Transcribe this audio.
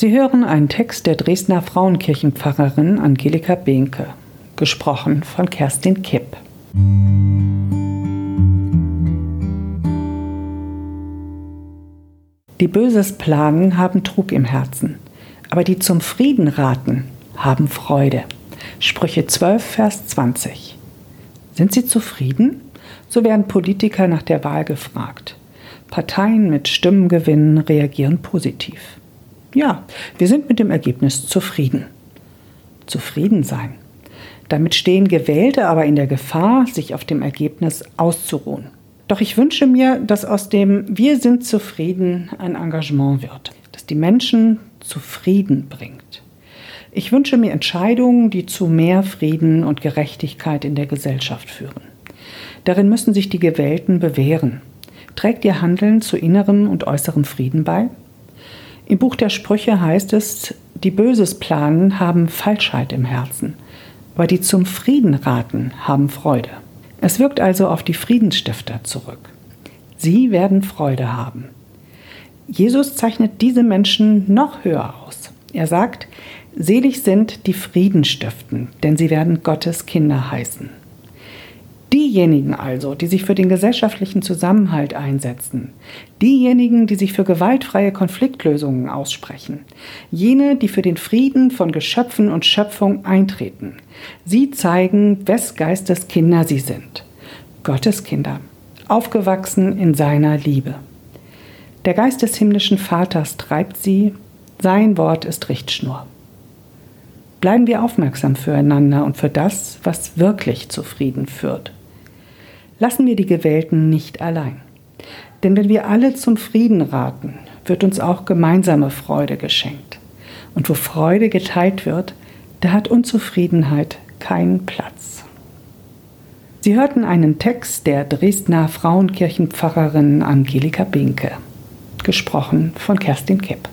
Sie hören einen Text der Dresdner Frauenkirchenpfarrerin Angelika Behnke, gesprochen von Kerstin Kipp. Die Böses plagen, haben Trug im Herzen, aber die zum Frieden raten, haben Freude. Sprüche 12, Vers 20. Sind Sie zufrieden? So werden Politiker nach der Wahl gefragt. Parteien mit Stimmengewinn reagieren positiv. Ja, wir sind mit dem Ergebnis zufrieden. Zufrieden sein. Damit stehen Gewählte aber in der Gefahr, sich auf dem Ergebnis auszuruhen. Doch ich wünsche mir, dass aus dem Wir sind zufrieden ein Engagement wird, das die Menschen zufrieden bringt. Ich wünsche mir Entscheidungen, die zu mehr Frieden und Gerechtigkeit in der Gesellschaft führen. Darin müssen sich die Gewählten bewähren. Trägt ihr Handeln zu innerem und äußerem Frieden bei? Im Buch der Sprüche heißt es, die Böses planen, haben Falschheit im Herzen, aber die zum Frieden raten, haben Freude. Es wirkt also auf die Friedensstifter zurück. Sie werden Freude haben. Jesus zeichnet diese Menschen noch höher aus. Er sagt, selig sind die Frieden stiften, denn sie werden Gottes Kinder heißen. Diejenigen also, die sich für den gesellschaftlichen Zusammenhalt einsetzen, diejenigen, die sich für gewaltfreie Konfliktlösungen aussprechen, jene, die für den Frieden von Geschöpfen und Schöpfung eintreten, sie zeigen, wes Geistes Kinder sie sind. Gottes Kinder, aufgewachsen in seiner Liebe. Der Geist des himmlischen Vaters treibt sie, sein Wort ist Richtschnur. Bleiben wir aufmerksam füreinander und für das, was wirklich zu Frieden führt. Lassen wir die Gewählten nicht allein. Denn wenn wir alle zum Frieden raten, wird uns auch gemeinsame Freude geschenkt. Und wo Freude geteilt wird, da hat Unzufriedenheit keinen Platz. Sie hörten einen Text der Dresdner Frauenkirchenpfarrerin Angelika Binke, gesprochen von Kerstin Kipp.